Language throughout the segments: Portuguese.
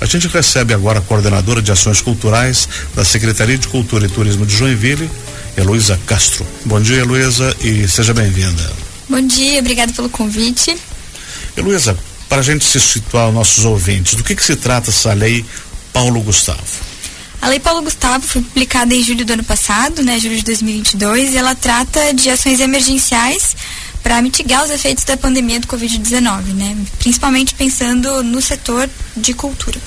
A gente recebe agora a coordenadora de ações culturais da Secretaria de Cultura e Turismo de Joinville, Heloísa Castro. Bom dia, Heloísa, e seja bem-vinda. Bom dia, obrigado pelo convite. Heloísa, para a gente se situar nossos ouvintes, do que, que se trata essa lei Paulo Gustavo? A Lei Paulo Gustavo foi publicada em julho do ano passado, né, julho de 2022, e ela trata de ações emergenciais para mitigar os efeitos da pandemia do Covid-19, né, principalmente pensando no setor de cultura.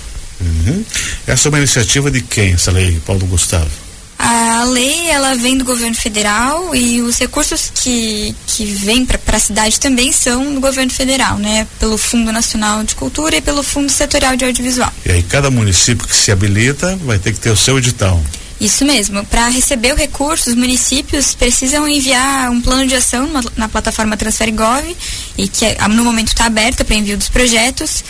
Uhum. Essa é uma iniciativa de quem, essa lei, Paulo Gustavo? A lei ela vem do governo federal e os recursos que, que vêm para a cidade também são do governo federal, né? Pelo Fundo Nacional de Cultura e pelo Fundo Setorial de Audiovisual. E aí cada município que se habilita vai ter que ter o seu edital. Isso mesmo. Para receber o recurso, os municípios precisam enviar um plano de ação na, na plataforma TransferGov e que é, no momento está aberta para envio dos projetos.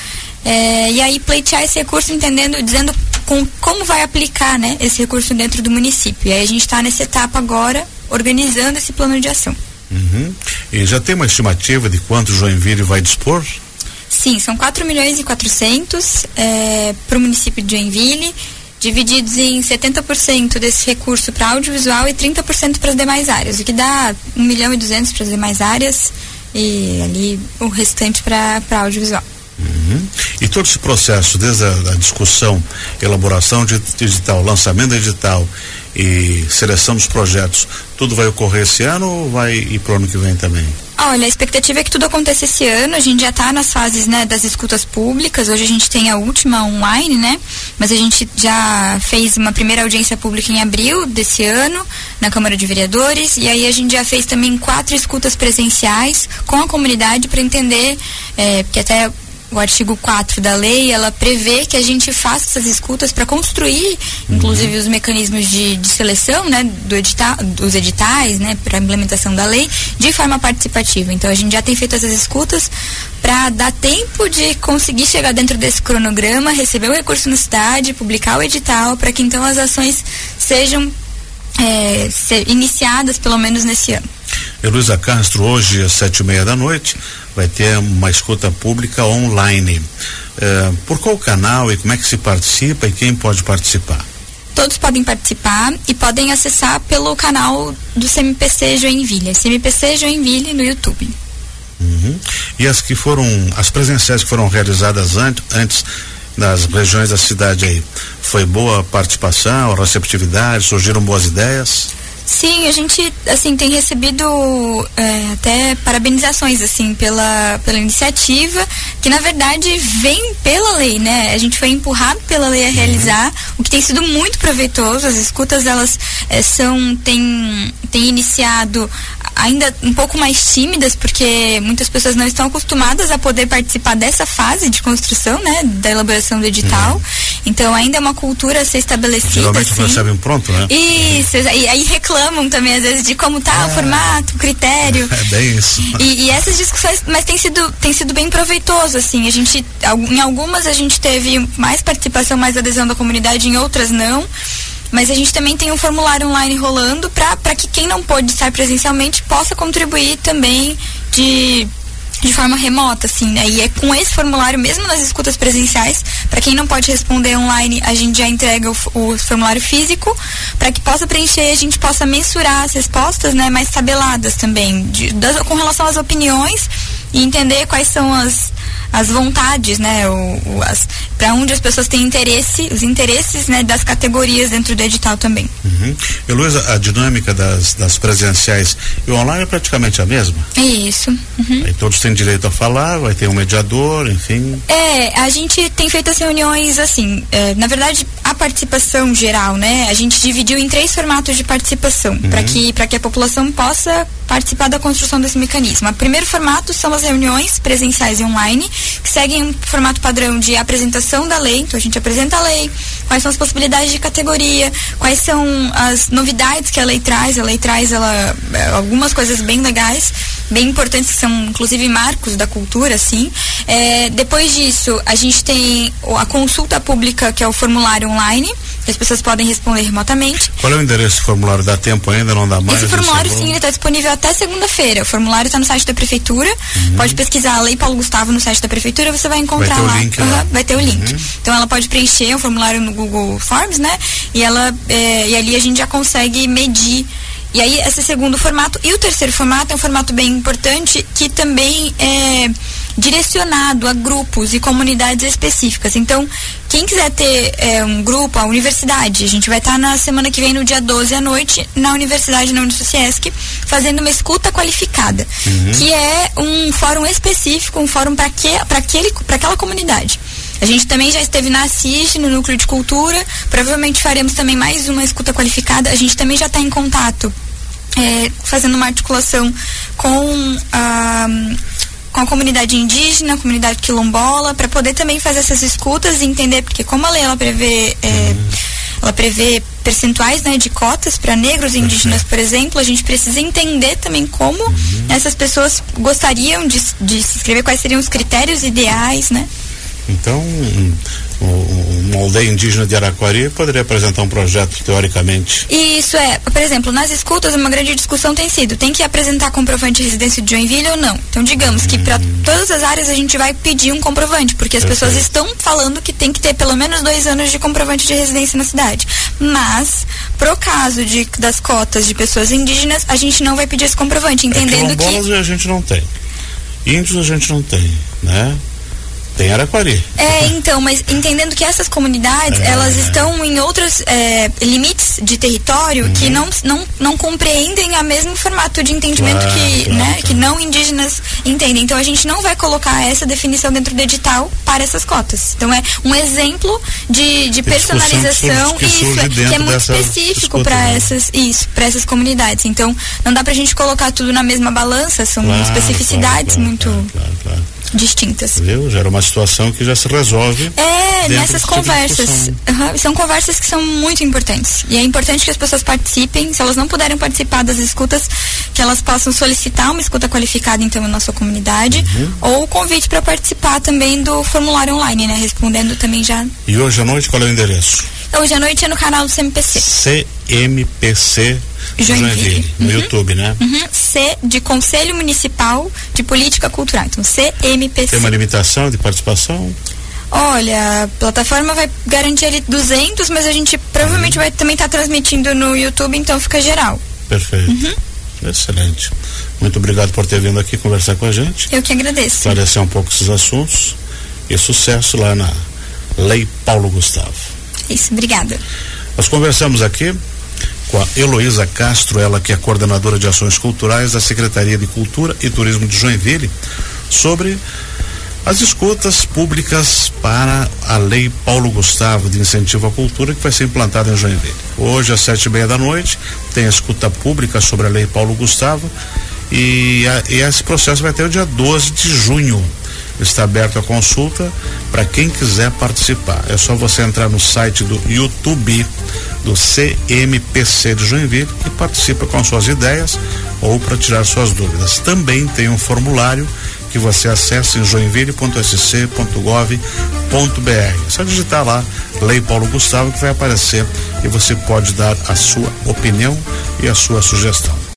É, e aí pleitear esse recurso entendendo, dizendo com, como vai aplicar né, esse recurso dentro do município. E aí a gente está nessa etapa agora, organizando esse plano de ação. Uhum. E já tem uma estimativa de quanto Joinville vai dispor? Sim, são 4 milhões e 400 é, para o município de Joinville, divididos em 70% desse recurso para audiovisual e 30% para as demais áreas, o que dá 1 milhão e 200 para as demais áreas e ali o restante para audiovisual. Uhum. E todo esse processo, desde a, a, discussão, elaboração de digital, lançamento digital e seleção dos projetos, tudo vai ocorrer esse ano ou vai ir para o ano que vem também? Olha, a expectativa é que tudo aconteça esse ano. A gente já está nas fases né, das escutas públicas. Hoje a gente tem a última online, né? Mas a gente já fez uma primeira audiência pública em abril desse ano na Câmara de Vereadores e aí a gente já fez também quatro escutas presenciais com a comunidade para entender, é, porque até o artigo 4 da lei, ela prevê que a gente faça essas escutas para construir, uhum. inclusive, os mecanismos de, de seleção, né, do edita, dos editais, né, para a implementação da lei, de forma participativa. Então, a gente já tem feito essas escutas para dar tempo de conseguir chegar dentro desse cronograma, receber o recurso na cidade, publicar o edital, para que então as ações sejam é, iniciadas pelo menos nesse ano. Heloísa Castro, hoje às sete e meia da noite, vai ter uma escuta pública online. É, por qual canal e como é que se participa e quem pode participar? Todos podem participar e podem acessar pelo canal do CMPC Joinville, CMPC Joinville no YouTube. Uhum. E as que foram, as presenciais que foram realizadas antes, antes nas regiões da cidade aí, foi boa participação, receptividade, surgiram boas ideias? Sim, a gente assim tem recebido é, até parabenizações assim pela, pela iniciativa, que na verdade vem pela lei, né? A gente foi empurrado pela lei a realizar, o que tem sido muito proveitoso. As escutas elas é, são têm, têm iniciado ainda um pouco mais tímidas, porque muitas pessoas não estão acostumadas a poder participar dessa fase de construção, né, da elaboração do edital. Uhum. Então ainda é uma cultura a ser estabelecida. Geralmente assim. recebem pronto, né? Isso, e aí reclamam também às vezes de como tá é. o formato, o critério. É bem isso. E, e, essas discussões, mas tem sido, tem sido bem proveitoso, assim. A gente, em algumas a gente teve mais participação, mais adesão da comunidade, em outras não. Mas a gente também tem um formulário online rolando para que quem não pôde estar presencialmente possa contribuir também de de forma remota, assim, né? E é com esse formulário, mesmo nas escutas presenciais, para quem não pode responder online, a gente já entrega o, o formulário físico, para que possa preencher, a gente possa mensurar as respostas, né, mais tabeladas também, de, das, com relação às opiniões e entender quais são as, as vontades, né, para onde as pessoas têm interesse, os interesses, né, das categorias dentro do edital também. Uhum. Heloísa, a dinâmica das, das presenciais e online é praticamente a mesma? É isso. Uhum. Aí todos têm direito a falar, vai ter um mediador, enfim. É, a gente tem feito as reuniões assim, é, na verdade a participação geral, né, a gente dividiu em três formatos de participação, uhum. para que para que a população possa participar da construção desse mecanismo. O primeiro formato são as reuniões presenciais e online, que seguem um formato padrão de apresentação da lei. Então a gente apresenta a lei, quais são as possibilidades de categoria, quais são as novidades que a lei traz. A lei traz ela, é, algumas coisas bem legais, bem importantes, que são inclusive marcos da cultura, assim. É, depois disso, a gente tem a consulta pública, que é o formulário online as pessoas podem responder remotamente. Qual é o endereço do formulário? Dá tempo ainda? Não dá mais? Esse formulário, sim, ele está disponível até segunda-feira. O formulário está no site da Prefeitura. Uhum. Pode pesquisar a Lei Paulo Gustavo no site da Prefeitura, você vai encontrar vai lá. Link, uhum, vai ter o link. Uhum. Então ela pode preencher o formulário no Google Forms, né? E, ela, é, e ali a gente já consegue medir e aí, esse segundo formato. E o terceiro formato é um formato bem importante que também é direcionado a grupos e comunidades específicas. Então, quem quiser ter é, um grupo, a universidade, a gente vai estar na semana que vem, no dia 12 à noite, na Universidade, na Unisociesc, fazendo uma escuta qualificada, uhum. que é um fórum específico, um fórum para aquela comunidade. A gente também já esteve na Assis, no Núcleo de Cultura. Provavelmente faremos também mais uma escuta qualificada. A gente também já está em contato, é, fazendo uma articulação com a com a comunidade indígena, a comunidade quilombola, para poder também fazer essas escutas e entender, porque como a lei ela prevê, é, uhum. ela prevê percentuais né, de cotas para negros e indígenas, por exemplo, a gente precisa entender também como uhum. essas pessoas gostariam de, de se inscrever, quais seriam os critérios ideais, né? Então, uma aldeia indígena de Araquari poderia apresentar um projeto teoricamente. Isso é, por exemplo, nas escutas uma grande discussão tem sido, tem que apresentar comprovante de residência de Joinville ou não. Então digamos hum. que para todas as áreas a gente vai pedir um comprovante, porque as Perfeito. pessoas estão falando que tem que ter pelo menos dois anos de comprovante de residência na cidade. Mas, pro caso de, das cotas de pessoas indígenas, a gente não vai pedir esse comprovante, entendendo é que... a gente não tem. Índios a gente não tem, né? Tem Araquari. É, então, mas entendendo que essas comunidades, é, elas estão em outros é, limites de território uhum. que não, não, não compreendem a mesmo formato de entendimento claro, que, claro, né, claro. que não indígenas entendem. Então a gente não vai colocar essa definição dentro do edital para essas cotas. Então é um exemplo de, de personalização que, surge, que, isso, é, que é muito específico para né? essas isso, para essas comunidades. Então não dá para a gente colocar tudo na mesma balança, são especificidades muito distintas. Viu? Gera uma situação que já se resolve. É, nessas conversas. Tipo uhum, são conversas que são muito importantes. E é importante que as pessoas participem. Se elas não puderem participar das escutas, que elas possam solicitar uma escuta qualificada, então, na nossa comunidade. Uhum. Ou o convite para participar também do formulário online, né? Respondendo também já. E hoje à noite, qual é o endereço? Hoje à noite é no canal do CMPC. CMPC Joinville. Joinville no uhum. YouTube, né? Uhum. C de Conselho Municipal de Política Cultural. Então, CMPC. Tem uma limitação de participação? Olha, a plataforma vai garantir ali 200, mas a gente provavelmente uhum. vai também estar tá transmitindo no YouTube, então fica geral. Perfeito. Uhum. Excelente. Muito obrigado por ter vindo aqui conversar com a gente. Eu que agradeço. Esclarecer um pouco esses assuntos e sucesso lá na Lei Paulo Gustavo. Isso, obrigada. Nós conversamos aqui com a Heloísa Castro, ela que é coordenadora de ações culturais da Secretaria de Cultura e Turismo de Joinville, sobre as escutas públicas para a Lei Paulo Gustavo de Incentivo à Cultura que vai ser implantada em Joinville. Hoje, às sete e meia da noite, tem a escuta pública sobre a Lei Paulo Gustavo e, a, e esse processo vai até o dia 12 de junho. Está aberto a consulta para quem quiser participar. É só você entrar no site do YouTube do CMPC de Joinville e participa com suas ideias ou para tirar suas dúvidas. Também tem um formulário que você acessa em joinville.sc.gov.br. É só digitar lá Lei Paulo Gustavo que vai aparecer e você pode dar a sua opinião e a sua sugestão.